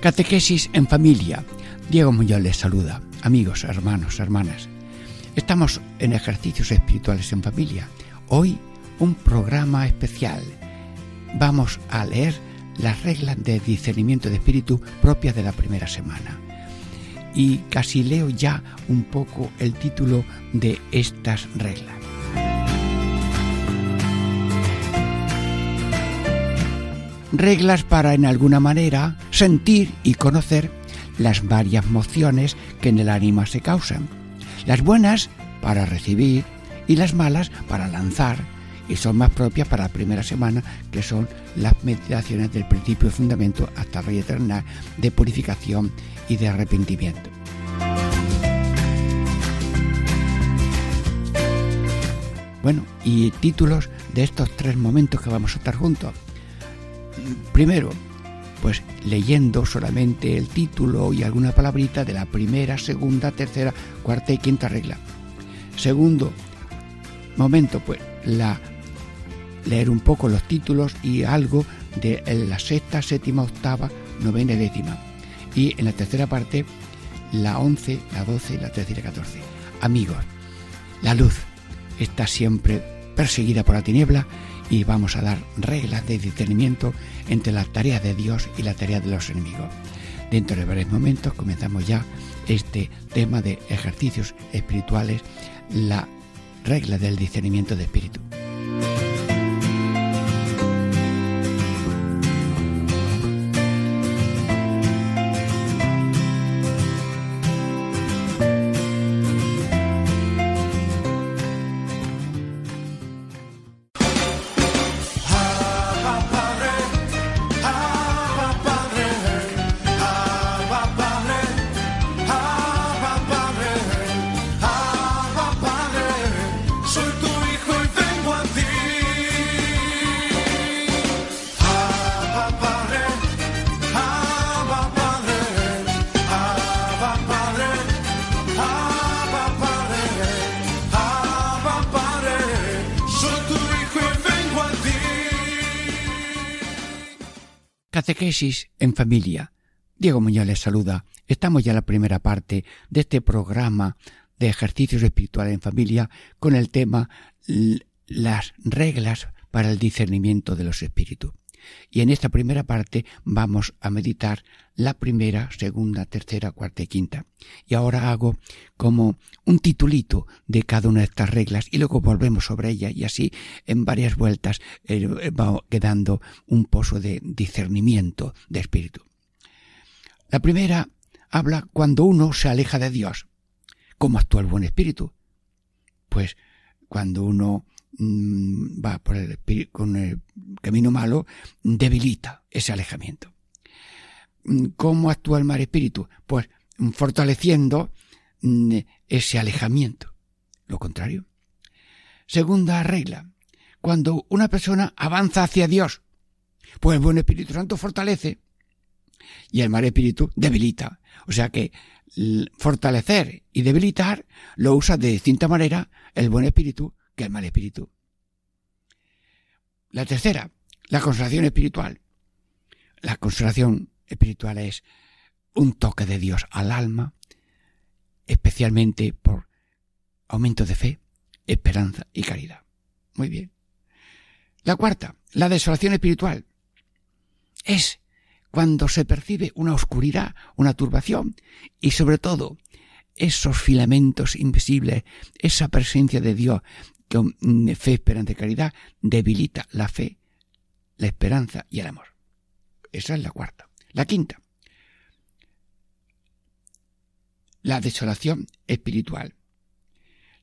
Catequesis en familia. Diego Muñoz les saluda. Amigos, hermanos, hermanas. Estamos en ejercicios espirituales en familia. Hoy un programa especial. Vamos a leer las reglas de discernimiento de espíritu propias de la primera semana. Y casi leo ya un poco el título de estas reglas. Reglas para en alguna manera sentir y conocer las varias mociones que en el ánima se causan. Las buenas para recibir y las malas para lanzar y son más propias para la primera semana que son las meditaciones del principio y fundamento hasta rey eterna de purificación y de arrepentimiento. Bueno, y títulos de estos tres momentos que vamos a estar juntos. Primero, pues leyendo solamente el título y alguna palabrita de la primera, segunda, tercera, cuarta y quinta regla. Segundo momento, pues la leer un poco los títulos y algo de la sexta, séptima, octava, novena y décima. Y en la tercera parte, la once, la doce, la trece y la catorce. Amigos, la luz está siempre perseguida por la tiniebla y vamos a dar reglas de discernimiento entre la tarea de Dios y la tarea de los enemigos. Dentro de varios momentos comenzamos ya este tema de ejercicios espirituales, la regla del discernimiento de espíritu. Familia. Diego Muñoz les saluda. Estamos ya en la primera parte de este programa de ejercicios espirituales en familia con el tema las reglas para el discernimiento de los espíritus. Y en esta primera parte vamos a meditar la primera, segunda, tercera, cuarta y quinta. Y ahora hago como un titulito de cada una de estas reglas y luego volvemos sobre ella y así en varias vueltas eh, va quedando un pozo de discernimiento de espíritu. La primera habla cuando uno se aleja de Dios. ¿Cómo actúa el buen espíritu? Pues cuando uno va por el, con el camino malo, debilita ese alejamiento. Mm, ¿Cómo actúa el mal espíritu? Pues fortaleciendo mm, ese alejamiento. Lo contrario. Segunda regla. Cuando una persona avanza hacia Dios, pues el buen Espíritu Santo fortalece y el mal espíritu debilita. O sea que fortalecer y debilitar lo usa de distinta manera el buen espíritu que mal espíritu. La tercera, la consolación espiritual. La consolación espiritual es un toque de Dios al alma, especialmente por aumento de fe, esperanza y caridad. Muy bien. La cuarta, la desolación espiritual. Es cuando se percibe una oscuridad, una turbación y sobre todo esos filamentos invisibles, esa presencia de Dios fe, esperanza y caridad debilita la fe, la esperanza y el amor. Esa es la cuarta. La quinta, la desolación espiritual.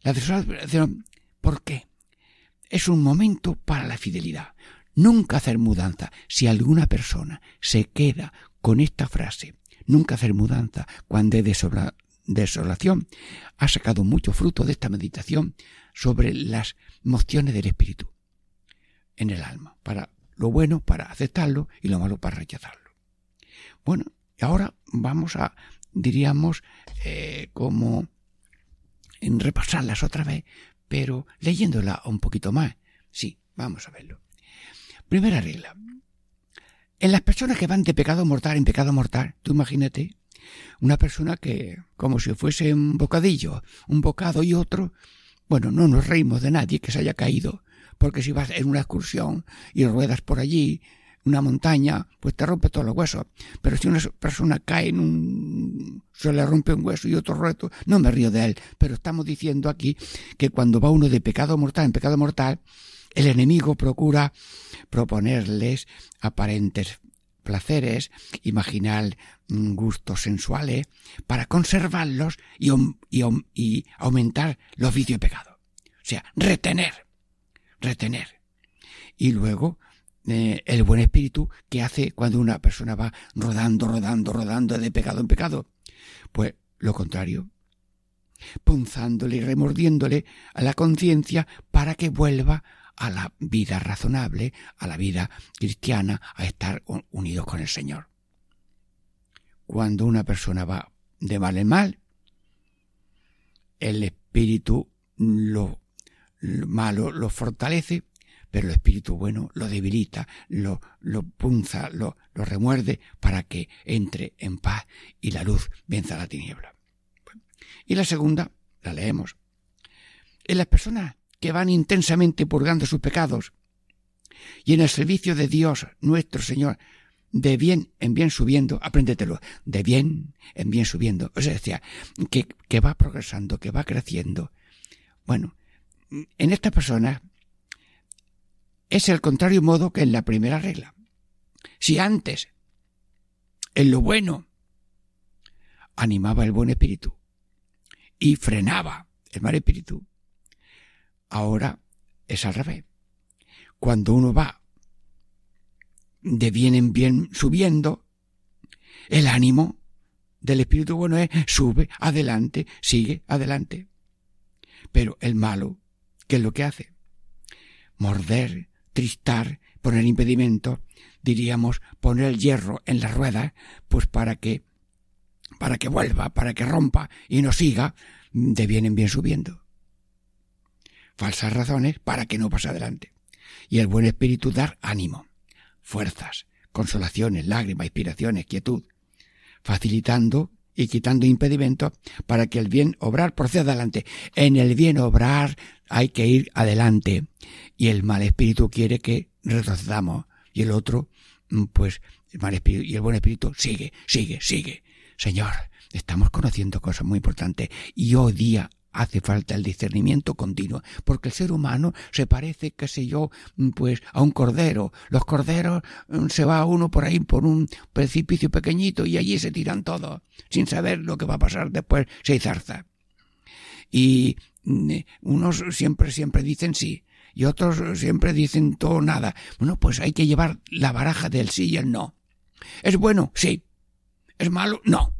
La desolación, ¿por qué? Es un momento para la fidelidad. nunca hacer mudanza. Si alguna persona se queda con esta frase, nunca hacer mudanza cuando hay desolación, ha sacado mucho fruto de esta meditación sobre las mociones del espíritu en el alma, para lo bueno para aceptarlo y lo malo para rechazarlo. Bueno, ahora vamos a, diríamos, eh, como en repasarlas otra vez, pero leyéndola un poquito más. Sí, vamos a verlo. Primera regla. En las personas que van de pecado mortal en pecado mortal, tú imagínate una persona que, como si fuese un bocadillo, un bocado y otro, bueno, no nos reímos de nadie que se haya caído, porque si vas en una excursión y ruedas por allí, una montaña, pues te rompe todos los huesos. Pero si una persona cae en un... se le rompe un hueso y otro reto, no me río de él. Pero estamos diciendo aquí que cuando va uno de pecado mortal en pecado mortal, el enemigo procura proponerles aparentes placeres, imaginar gustos sensuales, para conservarlos y, y aumentar los vicios y pecados. O sea, retener retener. Y luego eh, el buen espíritu que hace cuando una persona va rodando, rodando, rodando de pecado en pecado. Pues lo contrario, punzándole y remordiéndole a la conciencia para que vuelva a la vida razonable, a la vida cristiana, a estar unidos con el Señor. Cuando una persona va de mal en mal, el espíritu lo malo lo fortalece, pero el espíritu bueno lo debilita, lo, punza, lo, lo remuerde para que entre en paz y la luz venza la tiniebla. Y la segunda, la leemos. En las personas que van intensamente purgando sus pecados y en el servicio de Dios nuestro Señor, de bien en bien subiendo, apréndetelo, de bien en bien subiendo. O sea, decía, que, que va progresando, que va creciendo. Bueno, en esta persona es el contrario modo que en la primera regla. Si antes, en lo bueno, animaba el buen espíritu y frenaba el mal espíritu, ahora es al revés. Cuando uno va de bien en bien subiendo, el ánimo del espíritu bueno es sube adelante, sigue adelante. Pero el malo ¿Qué es lo que hace? Morder, tristar, poner impedimento, diríamos poner el hierro en la rueda, pues para que para que vuelva, para que rompa y no siga de bien en bien subiendo. Falsas razones para que no pase adelante. Y el buen espíritu dar ánimo, fuerzas, consolaciones, lágrimas, inspiraciones, quietud, facilitando y quitando impedimentos para que el bien obrar proceda adelante. En el bien obrar hay que ir adelante y el mal espíritu quiere que retrocedamos y el otro, mm, pues el mal espíritu y el buen espíritu sigue, sigue, sigue. Señor, estamos conociendo cosas muy importantes y hoy día hace falta el discernimiento continuo, porque el ser humano se parece, qué sé yo, mm, pues a un cordero. Los corderos mm, se va uno por ahí por un precipicio pequeñito y allí se tiran todos, sin saber lo que va a pasar después se zarza. Y mm, unos siempre, siempre dicen sí, y otros siempre dicen todo nada. Bueno, pues hay que llevar la baraja del sí y el no. ¿Es bueno? Sí. ¿Es malo? No.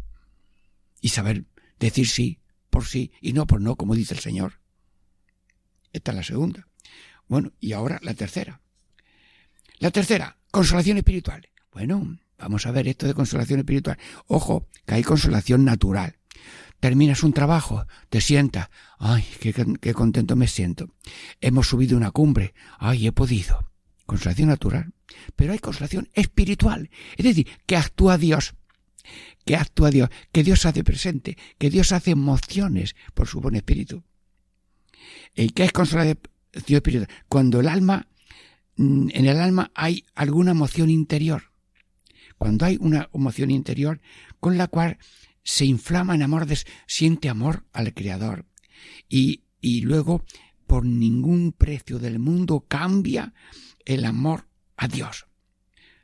Y saber decir sí por sí y no por no, como dice el Señor. Esta es la segunda. Bueno, y ahora la tercera. La tercera, consolación espiritual. Bueno, vamos a ver esto de consolación espiritual. Ojo, que hay consolación natural. Terminas un trabajo, te sientas, ay, qué, qué contento me siento. Hemos subido una cumbre, ay, he podido. Consolación natural. Pero hay consolación espiritual. Es decir, que actúa Dios que actúa Dios, que Dios hace presente, que Dios hace emociones por su buen espíritu. ¿Y qué es consolación espiritual? Cuando el alma, mm, en el alma hay alguna emoción interior. Cuando hay una emoción interior con la cual se inflama en amor, siente amor al Creador. Y, y luego, por ningún precio del mundo, cambia el amor a Dios,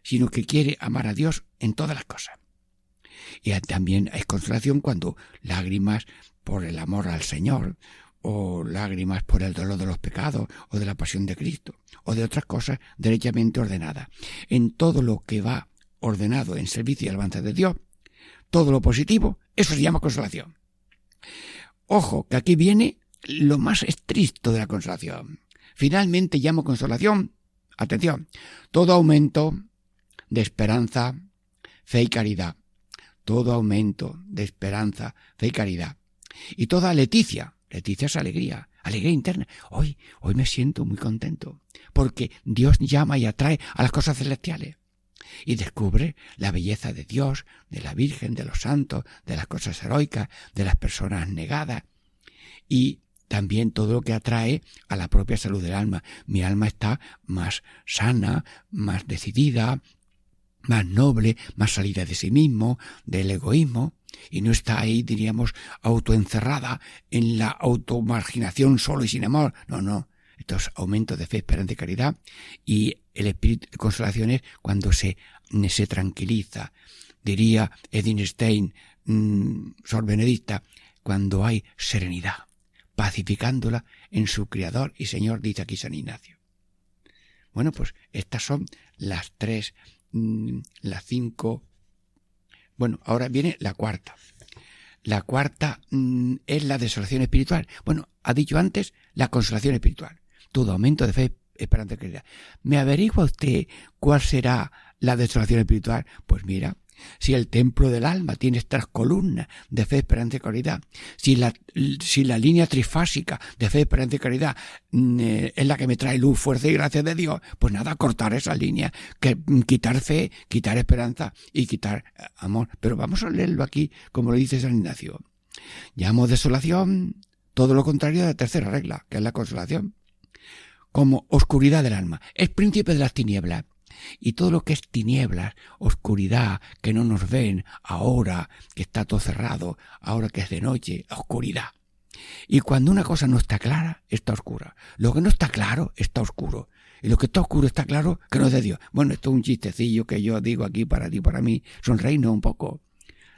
sino que quiere amar a Dios en todas las cosas. Y también hay consolación cuando lágrimas por el amor al Señor, o lágrimas por el dolor de los pecados, o de la pasión de Cristo, o de otras cosas derechamente ordenadas. En todo lo que va ordenado en servicio y alabanza de Dios, todo lo positivo, eso se llama consolación. Ojo, que aquí viene lo más estricto de la consolación. Finalmente llamo consolación, atención, todo aumento de esperanza, fe y caridad. Todo aumento de esperanza, fe y caridad. Y toda leticia, leticia es alegría, alegría interna. Hoy, hoy me siento muy contento, porque Dios llama y atrae a las cosas celestiales y descubre la belleza de Dios, de la Virgen, de los santos, de las cosas heroicas, de las personas negadas y también todo lo que atrae a la propia salud del alma. Mi alma está más sana, más decidida, más noble, más salida de sí mismo, del egoísmo, y no está ahí, diríamos, autoencerrada en la automarginación solo y sin amor. No, no. Estos aumentos de fe, esperanza y caridad y el espíritu de consolación es cuando se, se tranquiliza. Diría Edin Stein, mm, Sor Benedicta, cuando hay serenidad, pacificándola en su Creador y Señor, dice aquí San Ignacio. Bueno, pues estas son las tres, mm, las cinco. Bueno, ahora viene la cuarta. La cuarta mm, es la desolación espiritual. Bueno, ha dicho antes la consolación espiritual. Todo aumento de fe esperanza y ¿Me averigua usted cuál será la desolación espiritual? Pues mira, si el templo del alma tiene estas columnas de fe, esperanza y caridad, si la, si la línea trifásica de fe, esperanza y caridad mm, eh, es la que me trae luz, fuerza y gracia de Dios, pues nada, cortar esa línea, que mm, quitar fe, quitar esperanza y quitar eh, amor. Pero vamos a leerlo aquí, como lo dice San Ignacio. Llamo desolación todo lo contrario de la tercera regla, que es la consolación como oscuridad del alma. Es príncipe de las tinieblas. Y todo lo que es tinieblas, oscuridad, que no nos ven, ahora que está todo cerrado, ahora que es de noche, oscuridad. Y cuando una cosa no está clara, está oscura. Lo que no está claro, está oscuro. Y lo que está oscuro está claro que no es de Dios. Bueno, esto es un chistecillo que yo digo aquí para ti, para mí. Sonreíno un poco.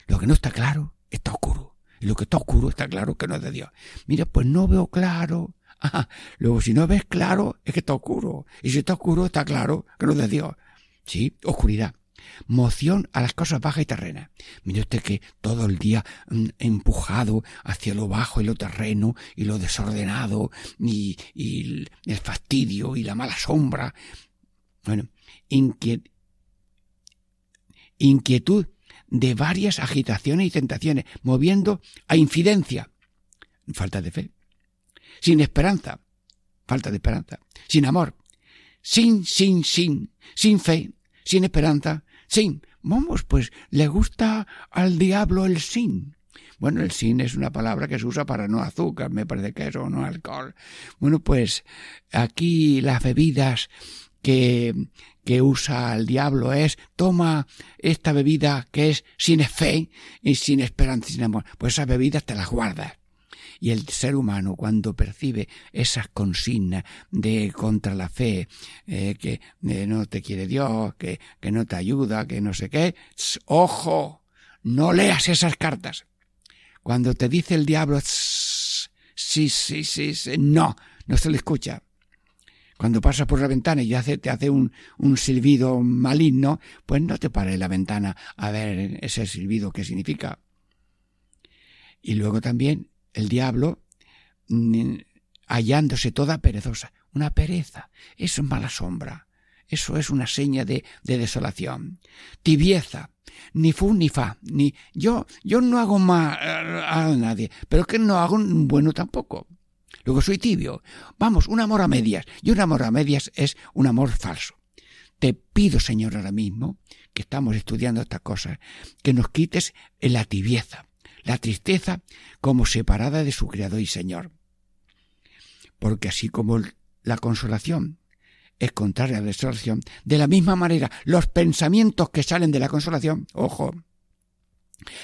Lo que no está claro, está oscuro. Y lo que está oscuro está claro que no es de Dios. Mira, pues no veo claro. Luego, si no ves claro, es que está oscuro. Y si está oscuro, está claro que no es de Dios. Sí, oscuridad. Moción a las cosas bajas y terrenas. Mire usted que todo el día mm, empujado hacia lo bajo y lo terreno y lo desordenado y, el fastidio y la mala sombra. Bueno, inquietud de varias agitaciones y tentaciones, moviendo a infidencia. Falta de fe sin esperanza, falta de esperanza, sin amor, sin, sin, sin, sin fe, sin esperanza, sin. Vamos, pues le gusta al diablo el sin. Bueno, el sin es una palabra que se usa para no azúcar, me parece que es, o no alcohol. Bueno, pues aquí las bebidas que, que usa el diablo es toma esta bebida que es sin fe y sin esperanza sin amor. Pues esas bebidas te las guardas y el ser humano cuando percibe esas consignas de contra la fe, eh, que eh, no te quiere Dios, que, que no te ayuda, que no sé qué, ojo, no leas esas cartas. Cuando te dice el diablo, sí, sí, sí, sí, no, no se le escucha. Cuando pasas por la ventana y te hace un, un silbido maligno, pues no te pares la ventana a ver ese silbido qué significa. Y luego también el diablo hallándose toda perezosa. Una pereza. Eso es mala sombra. Eso es una seña de, de desolación. Tibieza. Ni fu ni fa. Ni yo, yo no hago mal a nadie, pero que no hago bueno tampoco. Luego soy tibio. Vamos, un amor a medias. Y un amor a medias es un amor falso. Te pido, Señor, ahora mismo, que estamos estudiando estas cosas, que nos quites la tibieza la tristeza como separada de su Creador y Señor. Porque así como la consolación es contraria a la desolación, de la misma manera los pensamientos que salen de la consolación, ojo,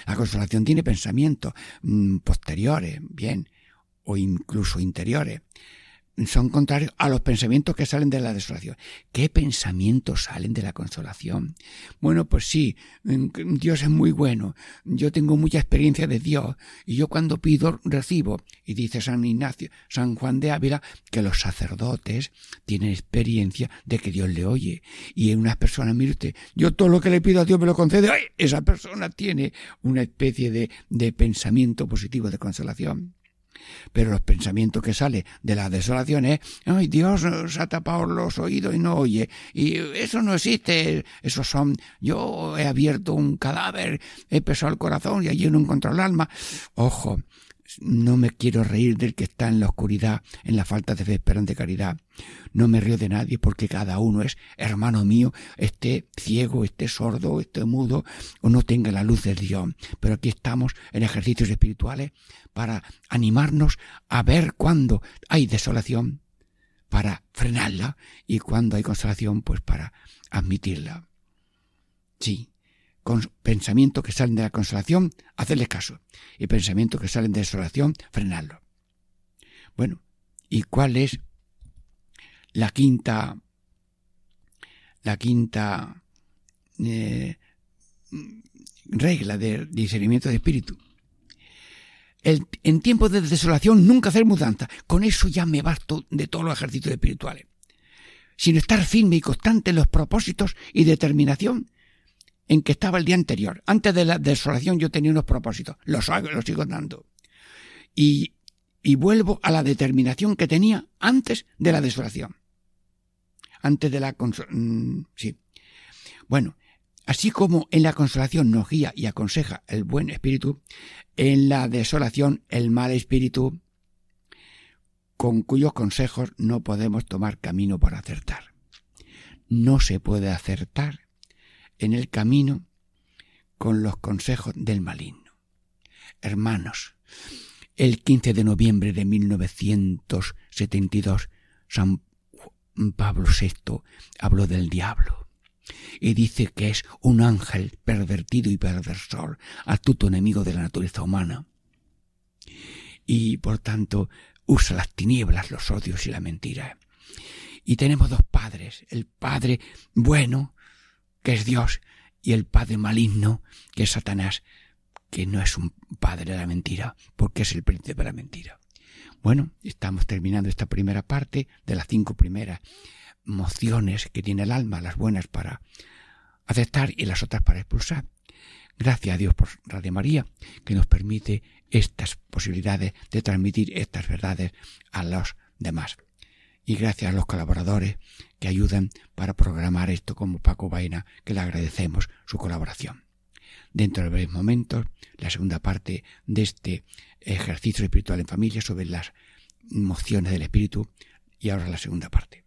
la consolación tiene pensamientos mm, posteriores, bien, o incluso interiores. Son contrarios a los pensamientos que salen de la desolación. ¿Qué pensamientos salen de la consolación? Bueno, pues sí, mm, Dios es muy bueno, yo tengo mucha experiencia de Dios y yo cuando pido recibo. Y dice San Ignacio, San Juan de Ávila, que los sacerdotes tienen experiencia de que Dios le oye. Y en una persona, mire usted, yo todo lo que le pido a Dios me lo concede, ¡ay! esa persona tiene una especie de, de pensamiento positivo de consolación. Pero los pensamientos que salen de la desolación es, ay, Dios se ha tapado los oídos y no oye. Y eso no existe. Esos son, yo he abierto un cadáver, he pesado el corazón y allí no encuentro el alma. Ojo, no me quiero reír del que está en la oscuridad, en la falta de fe, esperanza y caridad. No me río de nadie porque cada uno es hermano mío, esté ciego, esté sordo, esté mudo o no tenga la luz de Dios. Pero aquí estamos en ejercicios espirituales para animarnos a ver cuándo hay desolación, para frenarla y cuando hay consolación, pues para admitirla. Sí, pensamientos que salen de la consolación, hacerle caso. Y pensamientos que salen de desolación, frenarlo. Bueno, ¿y cuál es la quinta, la quinta eh, regla del discernimiento de espíritu? El, en tiempos de desolación nunca hacer mudanza. Con eso ya me basto de todos los ejercicios espirituales. Sin estar firme y constante en los propósitos y determinación en que estaba el día anterior. Antes de la desolación yo tenía unos propósitos, los, los sigo dando. Y, y vuelvo a la determinación que tenía antes de la desolación. Antes de la mm, sí. Bueno, así como en la consolación nos guía y aconseja el buen espíritu, en la desolación el mal espíritu, con cuyos consejos no podemos tomar camino para acertar. No se puede acertar en el camino con los consejos del maligno. Hermanos, el 15 de noviembre de 1972, San Pablo VI habló del diablo y dice que es un ángel pervertido y perversor, astuto enemigo de la naturaleza humana. Y por tanto usa las tinieblas, los odios y la mentira. Y tenemos dos padres, el Padre bueno, que es Dios, y el padre maligno, que es Satanás, que no es un padre de la mentira, porque es el príncipe de la mentira. Bueno, estamos terminando esta primera parte de las cinco primeras mociones que tiene el alma, las buenas para aceptar y las otras para expulsar. Gracias a Dios por Radio María, que nos permite estas posibilidades de transmitir estas verdades a los demás y gracias a los colaboradores que ayudan para programar esto como Paco Vaina, que le agradecemos su colaboración. Dentro de breves momentos, la segunda parte de este ejercicio espiritual en familia sobre las mociones del espíritu y ahora la segunda parte.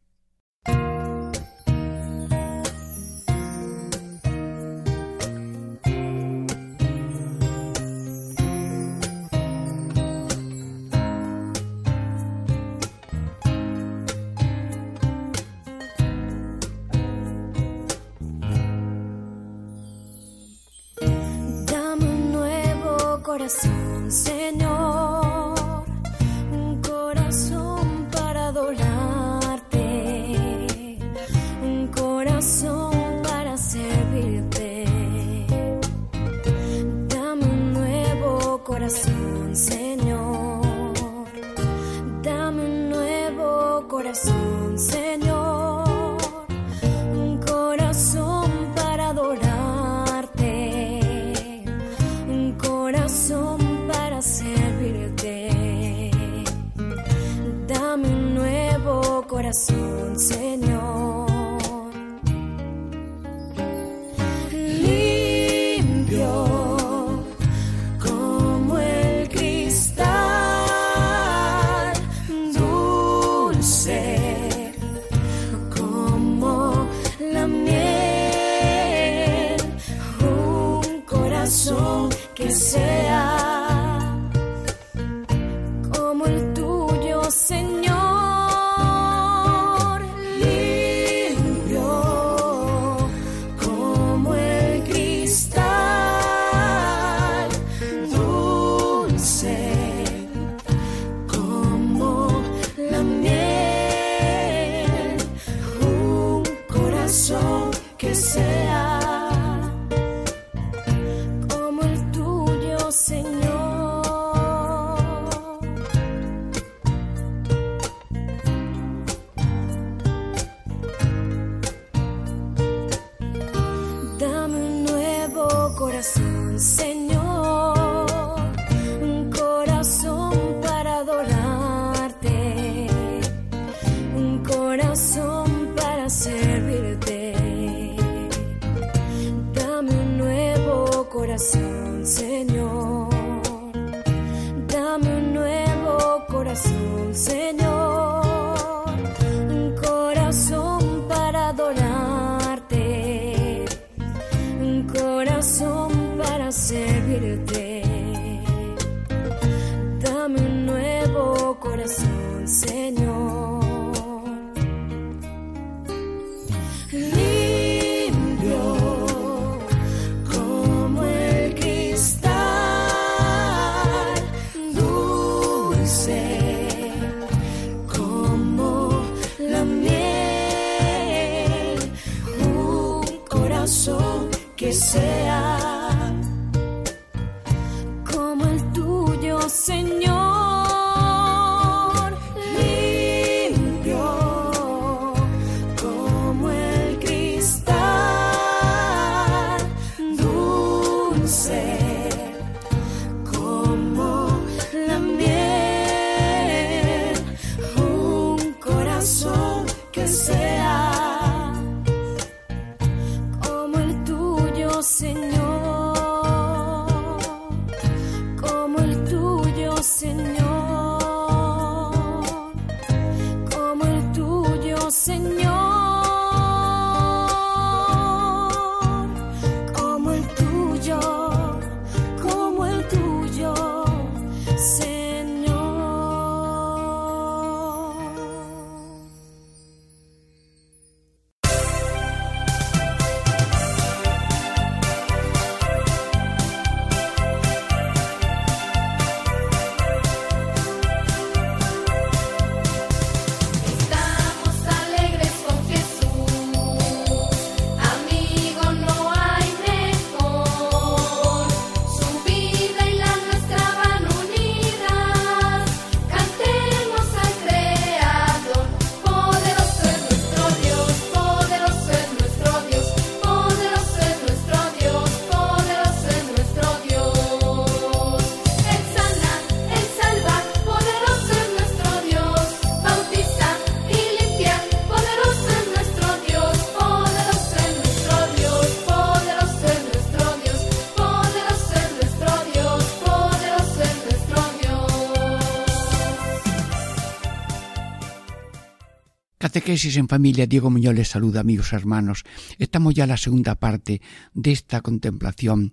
Catequesis en familia, Diego Muñoz les saluda, amigos hermanos. Estamos ya en la segunda parte de esta contemplación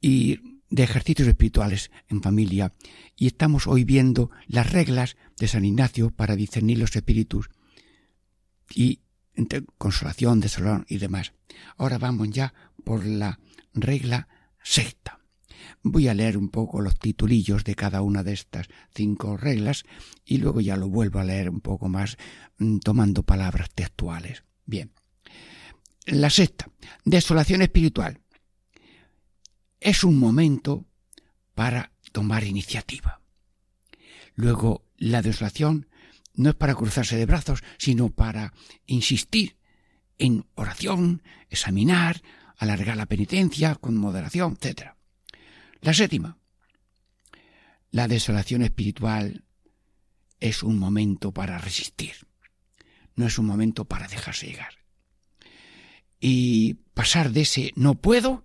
y de ejercicios espirituales en familia y estamos hoy viendo las reglas de San Ignacio para discernir los espíritus y entre consolación, desolación y demás. Ahora vamos ya por la regla sexta. Voy a leer un poco los titulillos de cada una de estas cinco reglas y luego ya lo vuelvo a leer un poco más tomando palabras textuales. Bien. La sexta, desolación espiritual. Es un momento para tomar iniciativa. Luego, la desolación no es para cruzarse de brazos, sino para insistir en oración, examinar, alargar la penitencia con moderación, etc. La séptima, la desolación espiritual es un momento para resistir, no es un momento para dejarse llegar. Y pasar de ese no puedo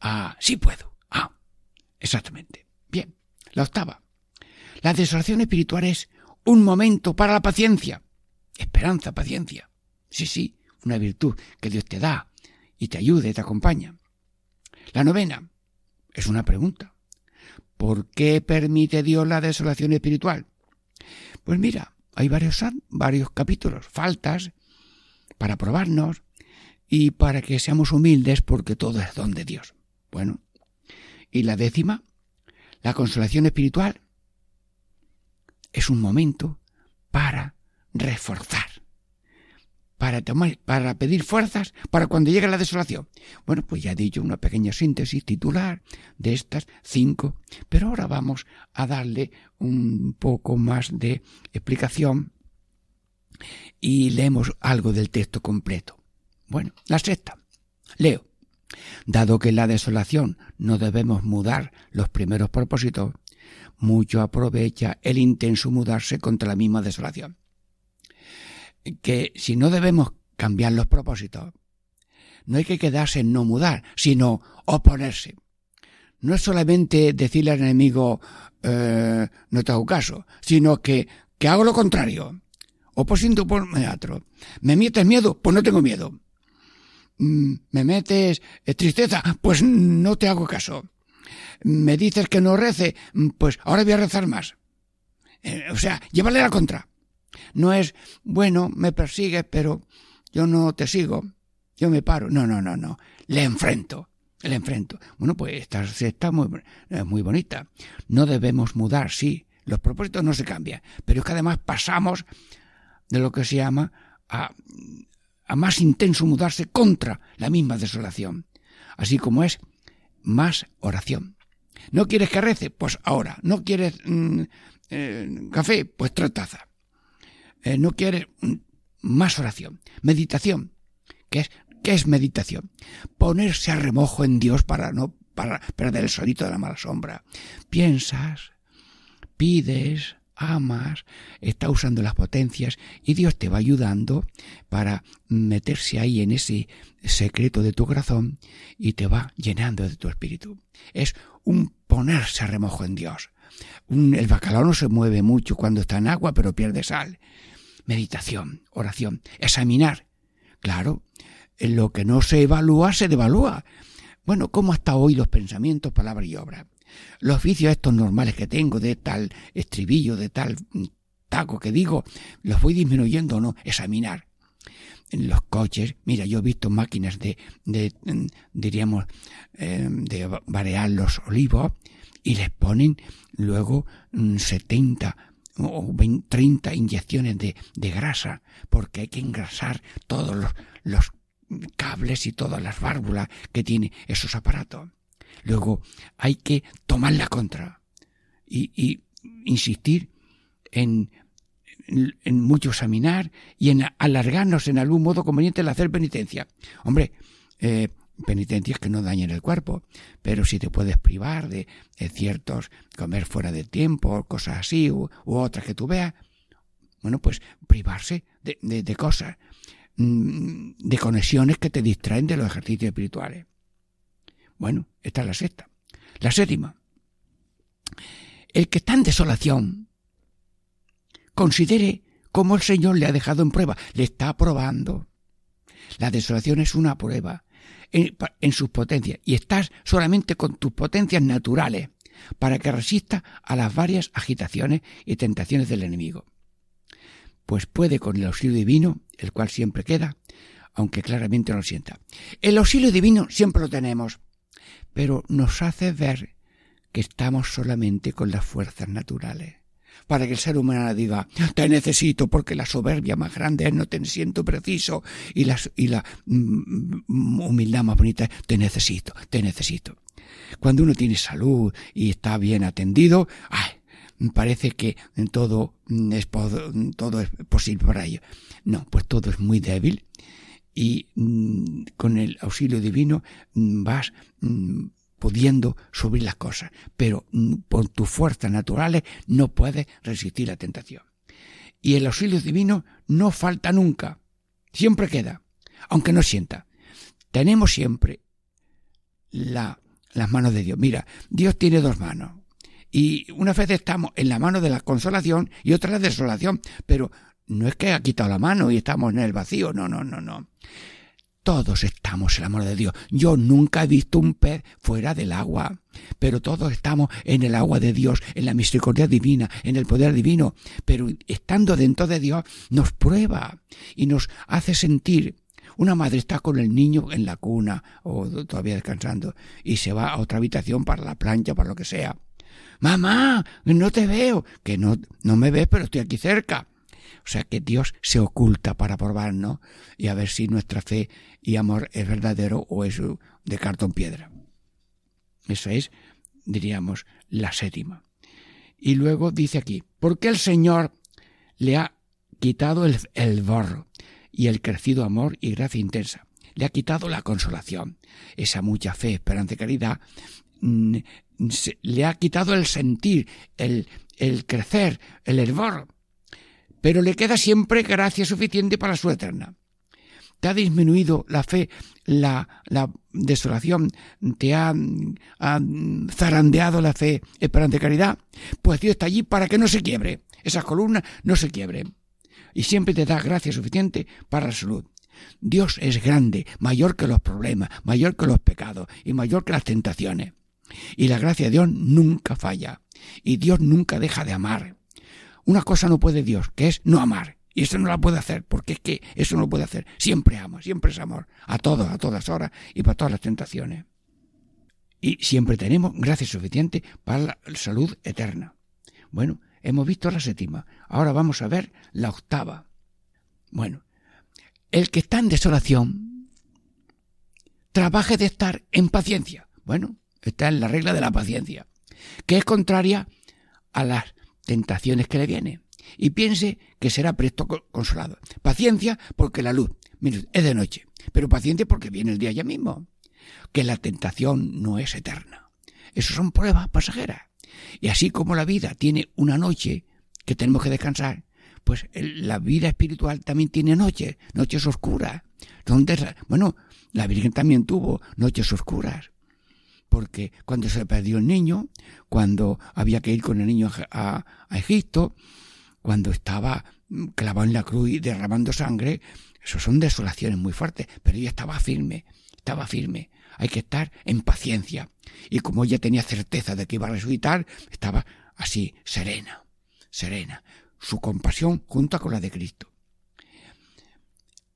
a sí puedo. Ah, exactamente. Bien, la octava. La desolación espiritual es un momento para la paciencia. Esperanza, paciencia. Sí, sí, una virtud que Dios te da y te ayuda y te acompaña. La novena es una pregunta. ¿Por qué permite Dios la desolación espiritual? Pues mira, hay varios, varios capítulos, faltas, para probarnos y para que seamos humildes porque todo es don de Dios. Bueno, y la décima, la consolación espiritual, es un momento para reforzar, para pedir fuerzas para cuando llegue la desolación. Bueno, pues ya he dicho una pequeña síntesis titular de estas cinco, pero ahora vamos a darle un poco más de explicación y leemos algo del texto completo. Bueno, la sexta. Leo. Dado que en la desolación no debemos mudar los primeros propósitos, mucho aprovecha el intenso mudarse contra la misma desolación que si no debemos cambiar los propósitos, no hay que quedarse en no mudar, sino oponerse. No es solamente decirle al enemigo, eh, no te hago caso, sino que, que hago lo contrario. Oposindo por teatro. ¿Me metes miedo? Pues no tengo miedo. Mm, ¿Me metes eh, tristeza? Pues no te hago caso. ¿Me dices que no rece? Pues ahora voy a rezar más. Eh, o sea, llévale la contra. No es, bueno, me persigues, pero yo no te sigo, yo me paro. No, no, no, no. Le enfrento, le enfrento. Bueno, pues esta está muy, muy bonita. No debemos mudar, sí. Los propósitos no se cambian, pero es que además pasamos de lo que se llama a, a más intenso mudarse contra la misma desolación. Así como es más oración. ¿No quieres que rece? Pues ahora. ¿No quieres mm, eh, café? Pues tres. Eh, no quiere más oración. Meditación. ¿Qué es, ¿Qué es meditación? Ponerse a remojo en Dios para no para perder el solito de la mala sombra. Piensas, pides, amas, está usando las potencias y Dios te va ayudando para meterse ahí en ese secreto de tu corazón y te va llenando de tu espíritu. Es un ponerse a remojo en Dios. el bacalao no se mueve mucho cuando está en agua, pero pierde sal meditación, oración, examinar. Claro, lo que no se evalúa se devalúa. Bueno, ¿cómo hasta hoy los pensamientos, palabras y obras? Los vicios estos normales que tengo de tal estribillo, de tal taco que digo, los voy disminuyendo o no, examinar. En los coches, mira, yo he visto máquinas de, de diríamos, eh, de variar los olivos y les ponen luego 70 o 30 inyecciones de, de, grasa, porque hay que engrasar todos los, los cables y todas las válvulas que tiene esos aparatos. Luego hay que tomar la contra y, y insistir en, en, en, mucho examinar y en alargarnos en algún modo conveniente el hacer penitencia. Hombre, eh, penitencias que no dañen el cuerpo, pero si te puedes privar de, ciertos comer fuera de tiempo, cosas así, u, otras que tú veas, bueno, pues privarse de, de, cosas, mm, de conexiones que te distraen de los ejercicios espirituales. Bueno, esta es la sexta. La séptima. El que está en desolación, considere cómo el Señor le ha dejado en prueba, le está probando. La desolación es una prueba en, sus potencias y estás solamente con tus potencias naturales para que resista a las varias agitaciones y tentaciones del enemigo. Pues puede con el auxilio divino, el cual siempre queda, aunque claramente no lo sienta. El auxilio divino siempre lo tenemos, pero nos hace ver que estamos solamente con las fuerzas naturales para que el ser humano diga, te necesito porque la soberbia más grande es no te siento preciso y la, y la mm, humildad más bonita es te necesito, te necesito. Cuando uno tiene salud y está bien atendido, ay, parece que todo es, todo es posible para ello. No, pues todo es muy débil y mm, con el auxilio divino mm, vas pudiendo subir las cosas, pero mm, por tus fuerzas naturales no puedes resistir la tentación. Y el auxilio divino no falta nunca, siempre queda, aunque no sienta. Tenemos siempre la, las manos de Dios. Mira, Dios tiene dos manos. Y una vez estamos en la mano de la consolación y otra la desolación, pero no es que ha quitado la mano y estamos en el vacío, no, no, no, no. Todos estamos en el amor de Dios. Yo nunca he visto un pez fuera del agua, pero todos estamos en el agua de Dios, en la misericordia divina, en el poder divino. Pero estando dentro de Dios nos prueba y nos hace sentir. Una madre está con el niño en la cuna o todavía descansando y se va a otra habitación para la plancha, para lo que sea. Mamá, no te veo. Que no, no me ves, pero estoy aquí cerca. O sea que Dios se oculta para probarnos y a ver si nuestra fe y amor es verdadero o es de cartón piedra. Esa es, diríamos, la séptima. Y luego dice aquí, ¿por qué el Señor le ha quitado el, el borro y el crecido amor y gracia intensa? Le ha quitado la consolación, esa mucha fe, esperanza y caridad, mm, le ha quitado el sentir, el, el crecer, el hervor, pero le queda siempre gracia suficiente para su eterna. Te ha disminuido la fe, la, la desolación, te ha, ha zarandeado la fe, esperanza y caridad. Pues Dios está allí para que no se quiebre. Esas columnas no se quiebren. Y siempre te da gracia suficiente para la salud. Dios es grande, mayor que los problemas, mayor que los pecados y mayor que las tentaciones. Y la gracia de Dios nunca falla. Y Dios nunca deja de amar. Una cosa no puede Dios, que es no amar. Y eso no la puede hacer, porque es que eso no lo puede hacer. Siempre ama, siempre es amor. A todos, a todas horas y para todas las tentaciones. Y siempre tenemos gracia suficiente para la salud eterna. Bueno, hemos visto la séptima. Ahora vamos a ver la octava. Bueno, el que está en desolación, trabaje de estar en paciencia. Bueno, está en la regla de la paciencia, que es contraria a las tentaciones que le vienen. Y piense que será presto co- consolado. Paciencia porque la luz, es de noche, pero paciencia porque viene el día ya mismo. Que la tentación no es eterna. Eso son pruebas pasajeras. Y así como la vida tiene una noche que tenemos que descansar, pues la vida espiritual también tiene noches, noches oscuras. Donde, bueno, la Virgen también tuvo noches oscuras. Porque cuando se perdió el niño, cuando había que ir con el niño a, Egipto, cuando estaba mm, clavado en la cruz y derramando sangre, eso son desolaciones muy fuertes, pero ella estaba firme, estaba firme. Hay que estar en paciencia. Y como ella tenía certeza de que iba a resucitar, estaba así, serena, serena. Su compasión junto con la de Cristo.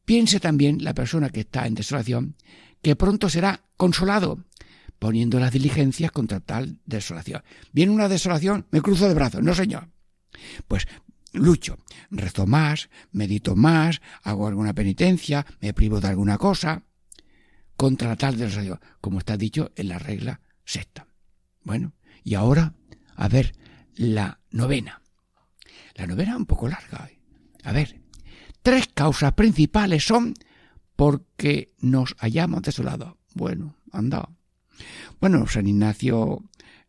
Piense también la persona que está en desolación que pronto será consolado, poniendo las diligencias contra tal desolación. Viene una desolación, me cruzo de brazos, no señor. Pues lucho, rezo más, medito más, hago alguna penitencia, me privo de alguna cosa, contra tal desolación, como está dicho en la regla sexta. Bueno, y ahora, a ver, la novena. La novena es un poco larga. ¿eh? A ver, tres causas principales son porque nos hallamos desolados. Bueno, anda. Bueno, San Ignacio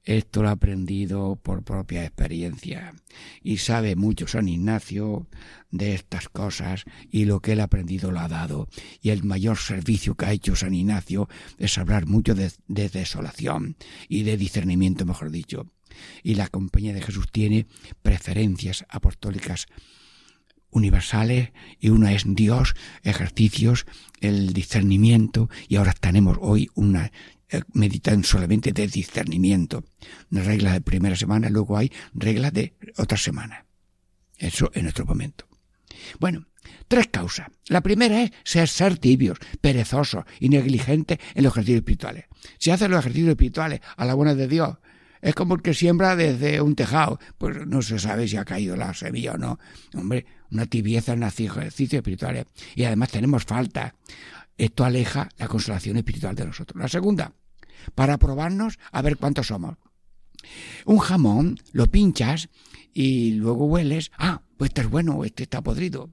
esto lo ha aprendido por propia experiencia y sabe mucho San Ignacio de estas cosas y lo que él ha aprendido lo ha dado. Y el mayor servicio que ha hecho San Ignacio es hablar mucho de, de desolación y de discernimiento, mejor dicho. Y la Compañía de Jesús tiene preferencias apostólicas universales y una es Dios, ejercicios, el discernimiento y ahora tenemos hoy una meditan solamente de discernimiento, una regla de primera semana, luego hay reglas de otra semana. Eso en nuestro momento. Bueno, tres causas. La primera es ser, ser tibios, perezosos y negligentes en los ejercicios espirituales. Si haces los ejercicios espirituales a la buena de Dios, es como el que siembra desde un tejado, pues no se sabe si ha caído la semilla o no. Hombre, una tibieza en los ejercicios espirituales. Y además tenemos falta. Esto aleja la consolación espiritual de nosotros. La segunda, para probarnos a ver cuántos somos. Un jamón lo pinchas y luego hueles, ah, pues este es bueno, este está podrido.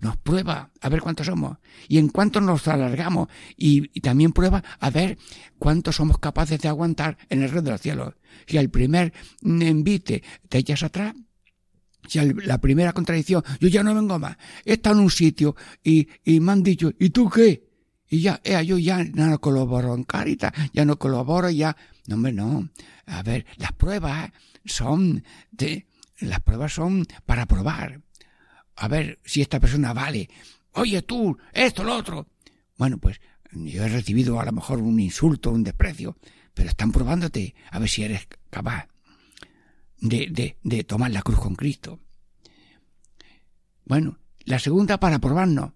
Nos prueba a ver cuántos somos y en cuánto nos alargamos y, también prueba a ver cuántos somos capaces de aguantar en el red de los cielos. Si al primer envite te echas atrás, si la primera contradicción, yo ya no vengo más, he estado en un sitio y, y me han dicho, ¿y tú qué? Y ya, eh, yo ya no colaboro en Caritas, ya no colaboro, ya. No, hombre, no. A ver, las pruebas son de, las pruebas son para probar. A ver si esta persona vale. Oye tú, esto, lo otro. Bueno, pues yo he recibido a lo mejor un insulto, un desprecio, pero están probándote a ver si eres capaz de, de, de tomar la cruz con Cristo. Bueno, la segunda para probarnos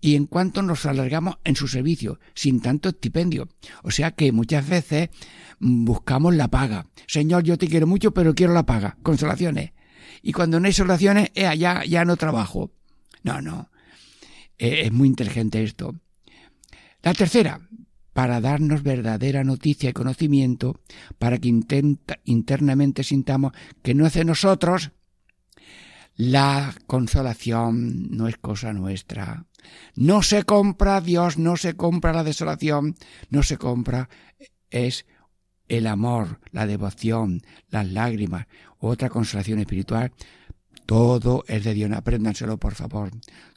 y en cuanto nos alargamos en su servicio, sin tanto estipendio. O sea que muchas veces mm, buscamos la paga. Señor, yo te quiero mucho, pero quiero la paga. Consolaciones. y cuando no hay soluciones, eh, ya, ya no trabajo. No, no. Eh, es muy inteligente esto. La tercera, para darnos verdadera noticia y conocimiento, para que internamente sintamos que no es de nosotros, la consolación no es cosa nuestra. No se compra Dios, no se compra la desolación, no se compra, es el amor, la devoción, las lágrimas, otra consolación espiritual. Todo es de Dios, apréndanselo por favor.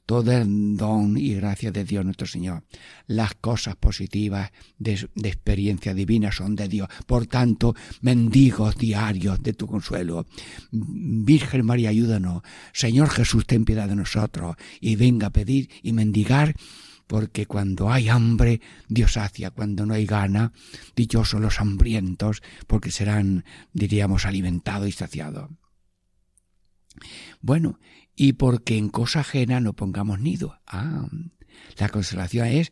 Todo es don y gracia de Dios nuestro Señor. Las cosas positivas de, de, experiencia divina son de Dios. Por tanto, mendigos diarios de tu consuelo. Virgen María, ayúdanos. Señor Jesús, ten piedad de nosotros. Y venga a pedir y mendigar porque cuando hay hambre, Dios hacia, cuando no hay gana, dichosos los hambrientos, porque serán, diríamos, alimentados y saciados. Bueno, y porque en cosa ajena no pongamos nido. Ah, la consolación es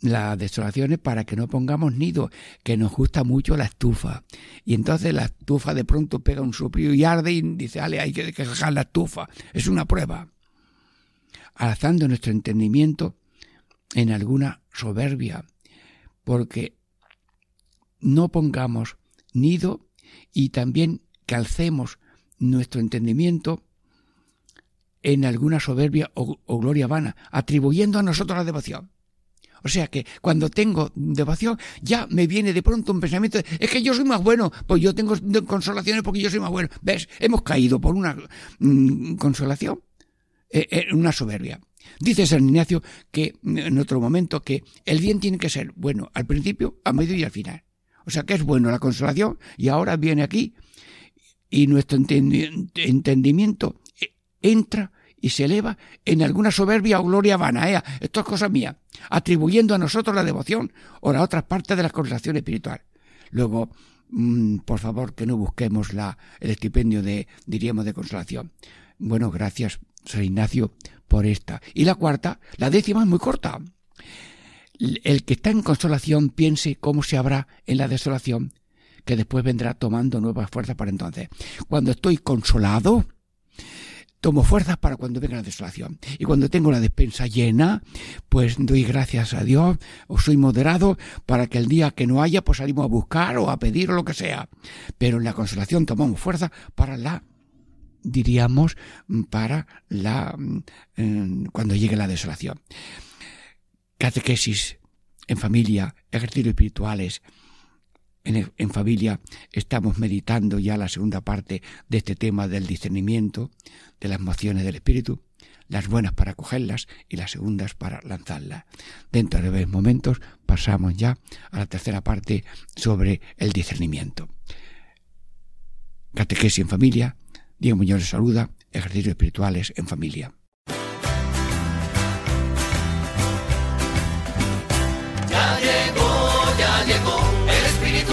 la desolación es para que no pongamos nido, que nos gusta mucho la estufa. Y entonces la estufa de pronto pega un soplillo y arde y dice, ale, hay que dejar la estufa. Es una prueba. Alzando nuestro entendimiento en alguna soberbia, porque no pongamos nido y también calcemos nuestro entendimiento en alguna soberbia o, gloria vana, atribuyendo a nosotros la devoción. O sea que cuando tengo devoción, ya me viene de pronto un pensamiento, de, es que yo soy más bueno, pues yo tengo consolaciones porque yo soy más bueno. ¿Ves? Hemos caído por una mm, consolación, eh, eh, una soberbia. Dice San Ignacio que en otro momento que el bien tiene que ser bueno al principio, a medio y al final. O sea que es bueno la consolación y ahora viene aquí y nuestro entendimiento entra y se eleva en alguna soberbia o gloria vana. ¿eh? Esto es cosa mía, atribuyendo a nosotros la devoción o a otras partes de la consolación espiritual. Luego, mm, por favor, que no busquemos la, el estipendio de, diríamos, de consolación. Bueno, gracias, San Ignacio, por esta. Y la cuarta, la décima es muy corta. El que está en consolación piense cómo se habrá en la desolación, que después vendrá tomando nuevas fuerzas para entonces. Cuando estoy consolado, tomo fuerzas para cuando venga la desolación. Y cuando tengo la despensa llena, pues doy gracias a Dios, o soy moderado para que el día que no haya, pues salimos a buscar o a pedir o lo que sea. Pero en la consolación tomamos fuerza para la diríamos para la mm, cuando llegue la desolación. Catequesis en familia, ejercicios espirituales, en, familia estamos meditando ya la segunda parte de este tema del discernimiento, de las emociones del espíritu, las buenas para cogerlas y las segundas para lanzarlas. Dentro de breves momentos pasamos ya a la tercera parte sobre el discernimiento. Catequesis en familia, Diego Muñoz saluda, ejercicios espirituales en familia.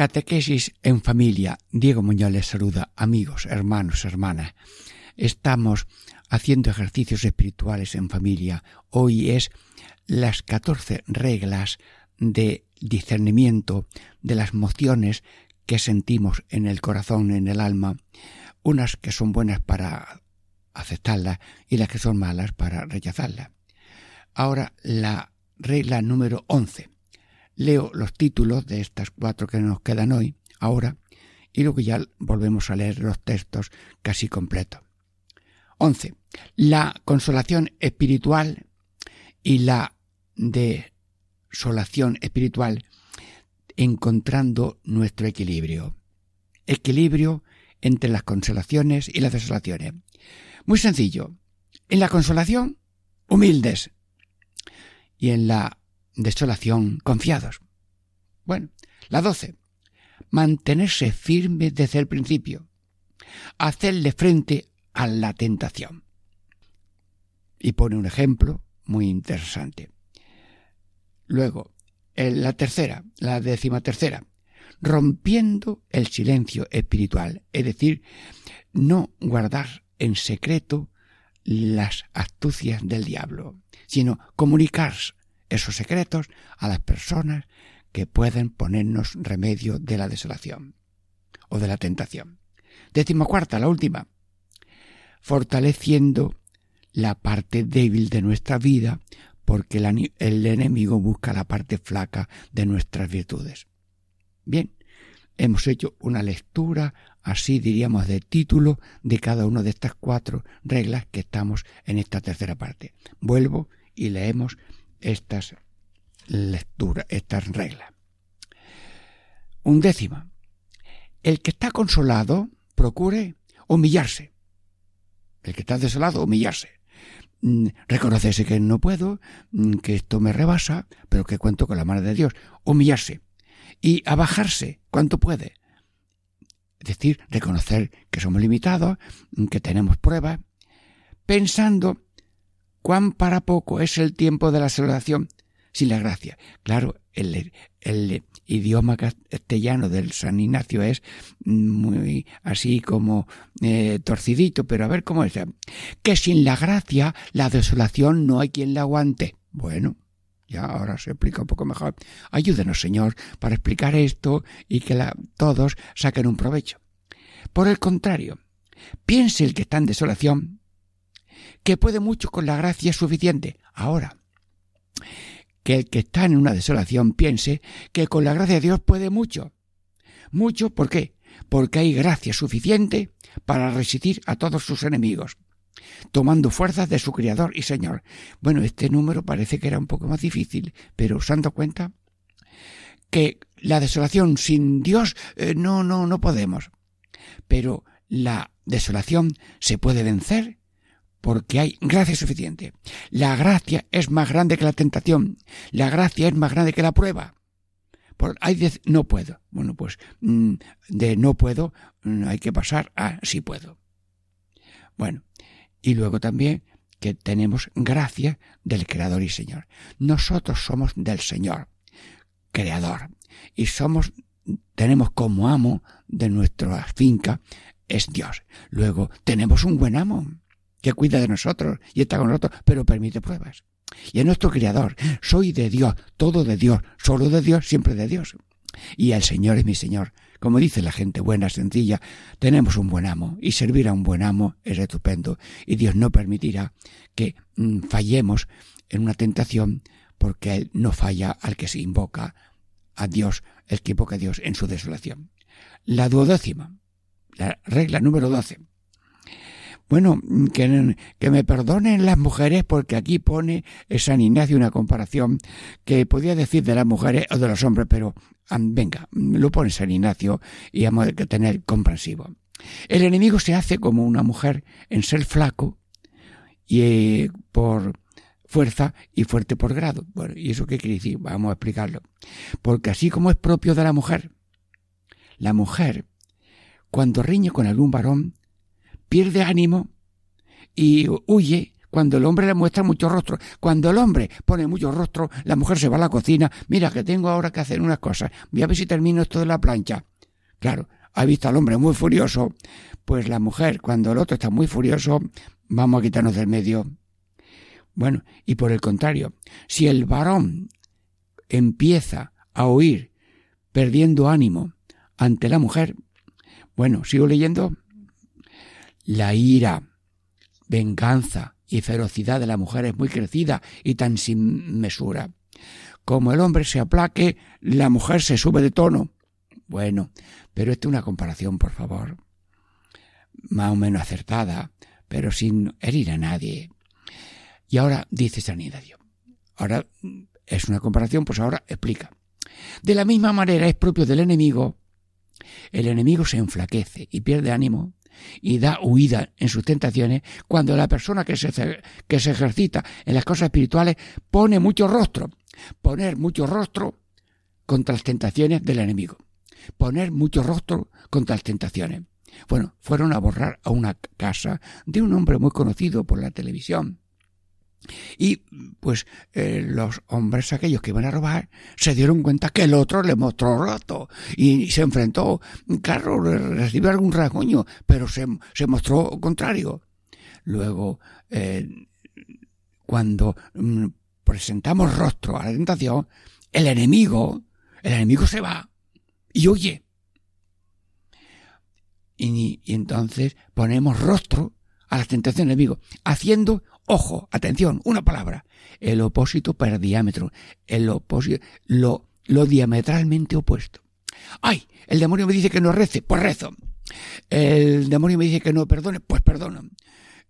Catequesis en familia. Diego Muñoz les saluda, amigos, hermanos, hermanas. Estamos haciendo ejercicios espirituales en familia. Hoy es las 14 reglas de discernimiento de las mociones que sentimos en el corazón, en el alma, unas que son buenas para aceptarlas y las que son malas para rechazarlas. Ahora, la regla número 11. Leo los títulos de estas cuatro que nos quedan hoy, ahora, y luego ya volvemos a leer los textos casi completos. 11. La consolación espiritual y la desolación espiritual encontrando nuestro equilibrio. Equilibrio entre las consolaciones y las desolaciones. Muy sencillo. En la consolación, humildes. Y en la desolación, confiados. Bueno, la 12. Mantenerse firme desde el principio. Hacerle frente a la tentación. Y pone un ejemplo muy interesante. Luego, la tercera, la décima tercera, rompiendo el silencio espiritual, es decir, no guardar en secreto las astucias del diablo, sino comunicar esos secretos a las personas que pueden ponernos remedio de la desolación o de la tentación. Décima cuarta, la última, fortaleciendo la parte débil de nuestra vida, porque el, enemigo busca la parte flaca de nuestras virtudes. Bien, hemos hecho una lectura, así diríamos, de título de cada una de estas cuatro reglas que estamos en esta tercera parte. Vuelvo y leemos estas lecturas, estas reglas. Undécima. El que está consolado procure humillarse. El que está desolado, humillarse. Mm, reconocerse que no puedo, mm, que esto me rebasa, pero que cuento con la mano de Dios. Humillarse. Y abajarse cuanto puede. Es decir, reconocer que somos limitados, mm, que tenemos pruebas, pensando cuán para poco es el tiempo de la celebración sin la gracia. Claro, el, idioma castellano del San Ignacio es muy así como eh, torcidito, pero a ver cómo es. Que sin la gracia la desolación no hay quien la aguante. Bueno, ya ahora se explica un poco mejor. Ayúdenos, Señor, para explicar esto y que todos saquen un provecho. Por el contrario, piense el que está en desolación que puede mucho con la gracia suficiente. Ahora, que el que está en una desolación piense que con la gracia de Dios puede mucho. Mucho, ¿por qué? Porque hay gracia suficiente para resistir a todos sus enemigos, tomando fuerzas de su Criador y Señor. Bueno, este número parece que era un poco más difícil, pero usando cuenta que la desolación sin Dios eh, no, no, no podemos. Pero la desolación se puede vencer porque hay gracia suficiente. La gracia es más grande que la tentación. La gracia es más grande que la prueba. Por, hay de, no puedo. Bueno, pues mm, de no puedo mm, hay que pasar a sí puedo. Bueno, y luego también que tenemos gracia del Creador y Señor. Nosotros somos del Señor, Creador, y somos, tenemos como amo de nuestra finca es Dios. Luego tenemos un buen amo que cuida de nosotros y está con nosotros, pero permite pruebas. Y es nuestro Creador. Soy de Dios, todo de Dios, solo de Dios, siempre de Dios. Y el Señor es mi Señor. Como dice la gente buena, sencilla, tenemos un buen amo y servir a un buen amo es estupendo. Y Dios no permitirá que mm, fallemos en una tentación porque Él no falla al que se invoca a Dios, el que invoca a Dios en su desolación. La duodécima, la regla número doce. Bueno, que, que, me perdonen las mujeres porque aquí pone San Ignacio una comparación que podía decir de las mujeres o de los hombres, pero venga, lo pone San Ignacio y hemos de tener comprensivo. El enemigo se hace como una mujer en ser flaco y eh, por fuerza y fuerte por grado. Bueno, ¿y eso qué quiere decir? Vamos a explicarlo. Porque así como es propio de la mujer, la mujer, cuando riñe con algún varón, pierde ánimo y huye cuando el hombre le muestra mucho rostro. Cuando el hombre pone mucho rostro, la mujer se va a la cocina. Mira, que tengo ahora que hacer unas cosas. Voy a ver si termino esto de la plancha. Claro, ha visto al hombre muy furioso. Pues la mujer, cuando el otro está muy furioso, vamos a quitarnos del medio. Bueno, y por el contrario, si el varón empieza a oír perdiendo ánimo ante la mujer, bueno, sigo leyendo la ira, venganza y ferocidad de la mujer es muy crecida y tan sin mesura. como el hombre se aplaque, la mujer se sube de tono. Bueno, pero esto es una comparación, por favor. Más o menos acertada, pero sin herir a nadie. Y ahora dice San Ignacio. Ahora es una comparación, pues ahora explica. De la misma manera es propio del enemigo. El enemigo se enflaquece y pierde ánimo y da huida en sus tentaciones cuando la persona que se, que se ejercita en las cosas espirituales pone mucho rostro. Poner mucho rostro contra las tentaciones del enemigo. Poner mucho rostro contra las tentaciones. Bueno, fueron a borrar a una casa de un hombre muy conocido por la televisión. Y pues eh, los hombres aquellos que iban a robar se dieron cuenta que el otro le mostró roto y se enfrentó. Claro, recibió algún rasguño, pero se, se mostró contrario. Luego, eh, cuando mm, presentamos rostro a la tentación, el enemigo, el enemigo se va y huye. Y, y entonces ponemos rostro a la tentación del haciendo Ojo, atención, una palabra. El opósito per diámetro. El opósito, lo, lo diametralmente opuesto. ¡Ay! El demonio me dice que no rece, pues rezo. El demonio me dice que no perdone, pues perdono.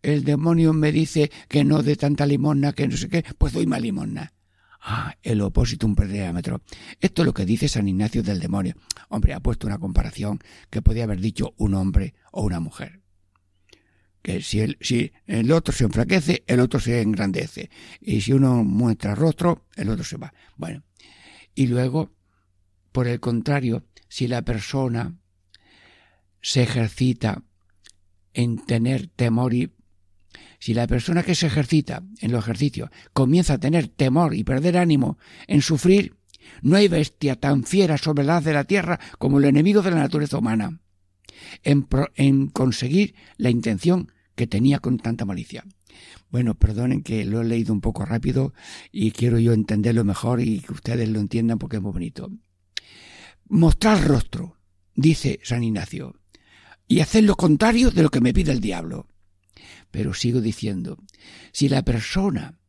El demonio me dice que no dé tanta limosna, que no sé qué, pues doy más limosna. Ah, el opósito un per diámetro. Esto es lo que dice San Ignacio del demonio. Hombre, ha puesto una comparación que podía haber dicho un hombre o una mujer que si el, si el otro se enflaquece, el otro se engrandece. Y si uno muestra rostro, el otro se va. Bueno, y luego, por el contrario, si la persona se ejercita en tener temor y si la persona que se ejercita en los ejercicios comienza a tener temor y perder ánimo en sufrir, no hay bestia tan fiera sobre la haz de la tierra como el enemigo de la naturaleza humana en, conseguir la intención que tenía con tanta malicia. Bueno, perdonen que lo he leído un poco rápido y quiero yo entenderlo mejor y que ustedes lo entiendan porque es muy bonito. Mostrar rostro, dice San Ignacio, y hacer lo contrario de lo que me pide el diablo. Pero sigo diciendo, si la persona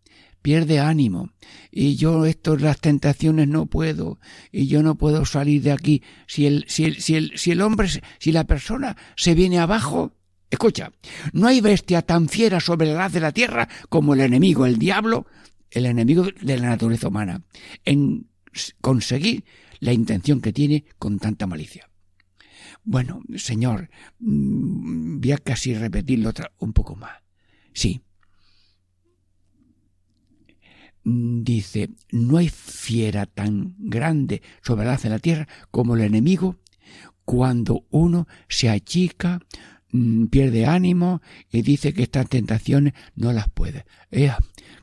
pierde ánimo. Y yo esto las tentaciones no puedo y yo no puedo salir de aquí. Si el si el si el, si el hombre si la persona se viene abajo escucha no hay bestia tan fiera sobre la haz de la tierra como el enemigo el diablo el enemigo de la naturaleza humana en conseguir la intención que tiene con tanta malicia. Bueno señor mm, voy a casi repetirlo un poco más. Sí dice, no hay fiera tan grande sobre la de la tierra como el enemigo cuando uno se achica, mm, pierde ánimo y dice que estas tentaciones no las puede. Ea,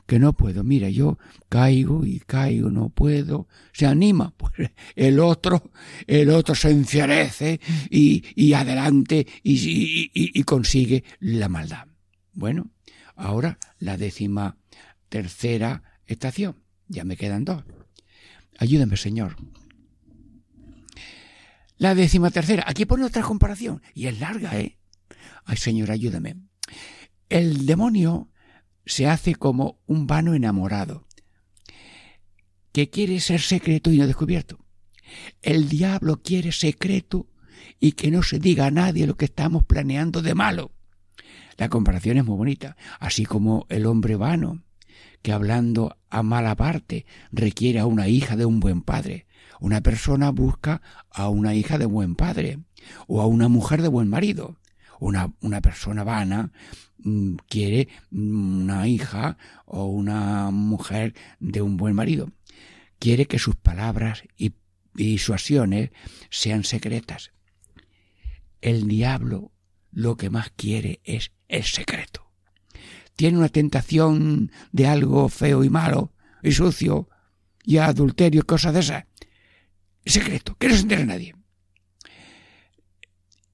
que no puedo. Mira, yo caigo y caigo, no puedo. Se anima, pues el otro, el otro se enfierece y, y adelante y, y, y consigue la maldad. Bueno, ahora la décima tercera estación. Ya me quedan dos. Ayúdame, Señor. La décima tercera. Aquí pone otra comparación. Y es larga, ¿eh? Ay, Señor, ayúdame. El demonio se hace como un vano enamorado que quiere ser secreto y no descubierto. El diablo quiere secreto y que no se diga a nadie lo que estamos planeando de malo. La comparación es muy bonita, así como el hombre vano que hablando a mala parte requiere a una hija de un buen padre. Una persona busca a una hija de buen padre o a una mujer de buen marido. Una, una persona vana mm, quiere mm, una hija o una mujer de un buen marido. Quiere que sus palabras y, y sus acciones sean secretas. El diablo lo que más quiere es el secreto tiene una tentación de algo feo y malo y sucio y adulterio y cosas de esas. Secreto, que no se entere nadie.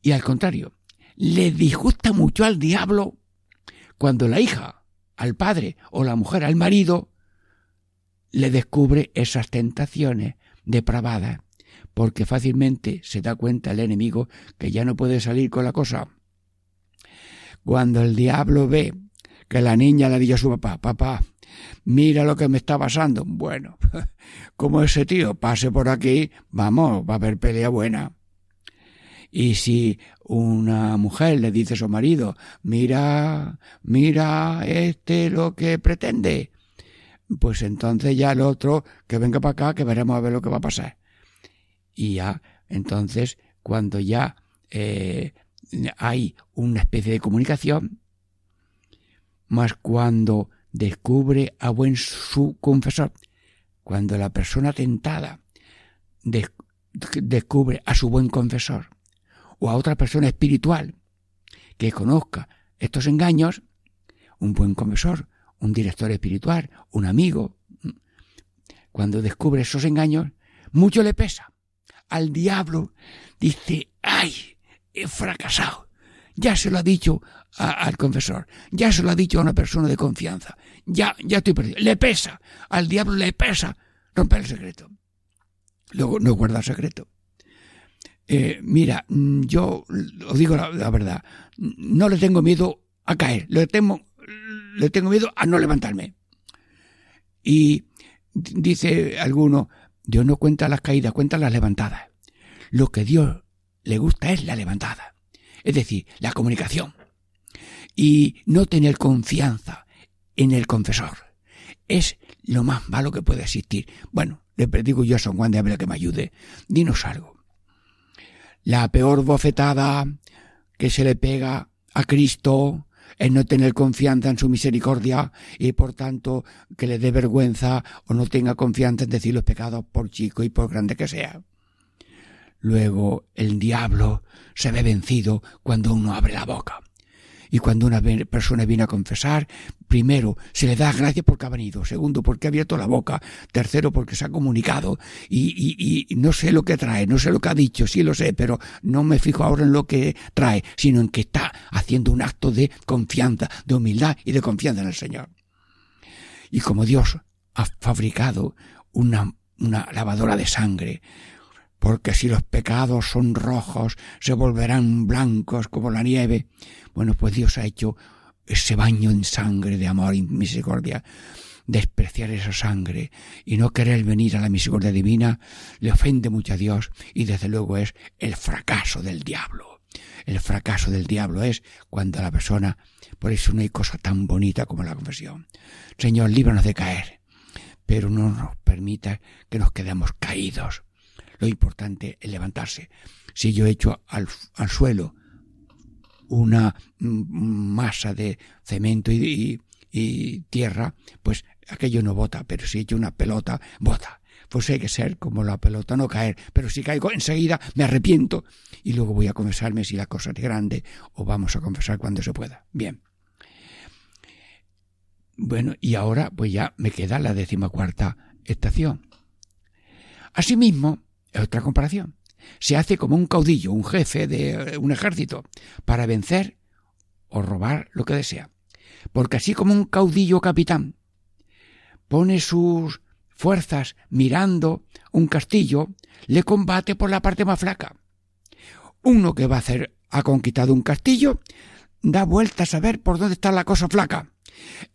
Y al contrario, le disgusta mucho al diablo cuando la hija, al padre o la mujer al marido, le descubre esas tentaciones depravadas, porque fácilmente se da cuenta el enemigo que ya no puede salir con la cosa. Cuando el diablo ve que la niña le dijo a su papá, papá, mira lo que me está pasando. Bueno, como ese tío pase por aquí, vamos, va a haber pelea buena. Y si una mujer le dice a su marido, mira, mira este lo que pretende, pues entonces ya el otro que venga para acá, que veremos a ver lo que va a pasar. Y ya, entonces, cuando ya eh, hay una especie de comunicación, más cuando descubre a buen su confesor, cuando la persona tentada descubre a su buen confesor o a otra persona espiritual que conozca estos engaños, un buen confesor, un director espiritual, un amigo, cuando descubre esos engaños, mucho le pesa. Al diablo dice, ay, he fracasado. Ya se lo ha dicho al confesor, ya se lo ha dicho a una persona de confianza, ya, ya estoy perdido. Le pesa, al diablo le pesa romper el secreto. Luego no guarda secreto. Eh, mira, mm, yo os digo la, verdad, no le tengo miedo a caer, le tengo, le tengo miedo a no levantarme. Y dice alguno, Dios no cuenta las caídas, cuenta las levantadas. Lo que Dios le gusta es la levantada, es decir, la comunicación. Y no tener confianza en el confesor es lo más malo que puede existir. Bueno, le predigo yo a San Juan de Ávila que me ayude. Dinos algo. La peor bofetada que se le pega a Cristo es no tener confianza en su misericordia y por tanto que le dé vergüenza o no tenga confianza en decir los pecados por chico y por grande que sea. Luego el diablo se ve vencido cuando uno abre la boca. Y cuando una persona viene a confesar, primero se le da gracias porque ha venido, segundo porque ha abierto la boca, tercero porque se ha comunicado y, y, no sé lo que trae, no sé lo que ha dicho, sí lo sé, pero no me fijo ahora en lo que trae, sino en que está haciendo un acto de confianza, de humildad y de confianza en el Señor. Y como Dios ha fabricado una, una lavadora de sangre, porque si los pecados son rojos, se volverán blancos como la nieve. Bueno, pues Dios ha hecho ese baño en sangre de amor y misericordia. Despreciar esa sangre y no querer venir a la misericordia divina le ofende mucho a Dios y desde luego es el fracaso del diablo. El fracaso del diablo es cuando la persona, por eso no hay cosa tan bonita como la confesión. Señor, líbranos de caer, pero no nos permita que nos quedemos caídos. Lo importante es levantarse. Si yo echo al, al suelo una masa de cemento y, tierra, pues aquello no bota, pero si echo una pelota, bota. Pues hay que ser como la pelota, no caer. Pero si caigo enseguida, me arrepiento. Y luego voy a confesarme si la cosa es grande o vamos a confesar cuando se pueda. Bien. Bueno, y ahora pues ya me queda la decimacuarta estación. Asimismo, otra comparación se hace como un caudillo, un jefe de un ejército, para vencer o robar lo que desea. Porque así como un caudillo capitán pone sus fuerzas mirando un castillo, le combate por la parte más flaca. Uno que va a hacer, ha conquistado un castillo, da vueltas a ver por dónde está la cosa flaca.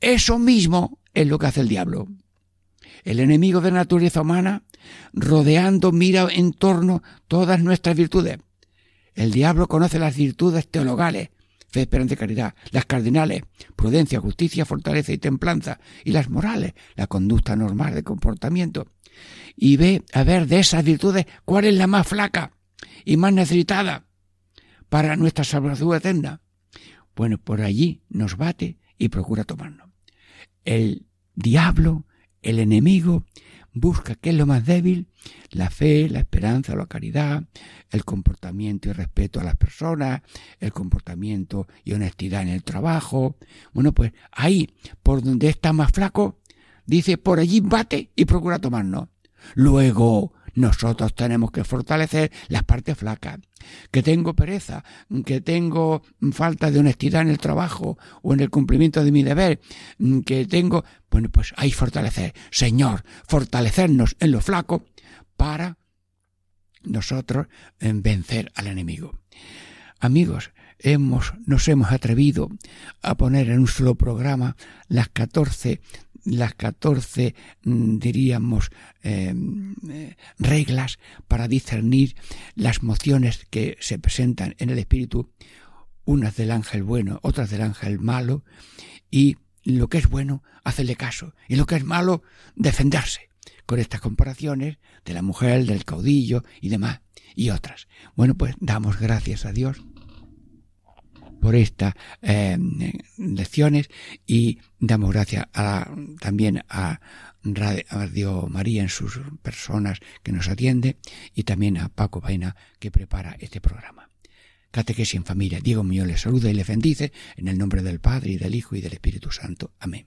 Eso mismo es lo que hace el diablo. El enemigo de la naturaleza humana, rodeando, mira en torno todas nuestras virtudes. El diablo conoce las virtudes teologales, fe, esperanza y caridad, las cardinales, prudencia, justicia, fortaleza y templanza, y las morales, la conducta normal de comportamiento. Y ve a ver de esas virtudes cuál es la más flaca y más necesitada para nuestra salvación eterna. Bueno, por allí nos bate y procura tomarnos. El diablo el enemigo busca qué es lo más débil, la fe, la esperanza, la caridad, el comportamiento y respeto a las personas, el comportamiento y honestidad en el trabajo. Bueno, pues ahí, por donde está más flaco, dice, por allí bate y procura tomarnos. Luego, nosotros tenemos que fortalecer las partes flacas. Que tengo pereza, que tengo falta de honestidad en el trabajo o en el cumplimiento de mi deber, que tengo, bueno, pues hay fortalecer. Señor, fortalecernos en lo flaco para nosotros vencer al enemigo. Amigos, hemos, nos hemos atrevido a poner en un solo programa las 14 las 14, mm, diríamos, eh, eh, reglas para discernir las mociones que se presentan en el espíritu, unas del ángel bueno, otras del ángel malo, y lo que es bueno, hacerle caso, y lo que es malo, defenderse, con estas comparaciones de la mujer, del caudillo y demás, y otras. Bueno, pues damos gracias a Dios por estas eh, lecciones y damos gracias a, también a Radio María en sus personas que nos atiende y también a Paco Vaina que prepara este programa. Catequesis en familia. Diego Muñoz le saluda y le bendice en el nombre del Padre y del Hijo y del Espíritu Santo. Amén.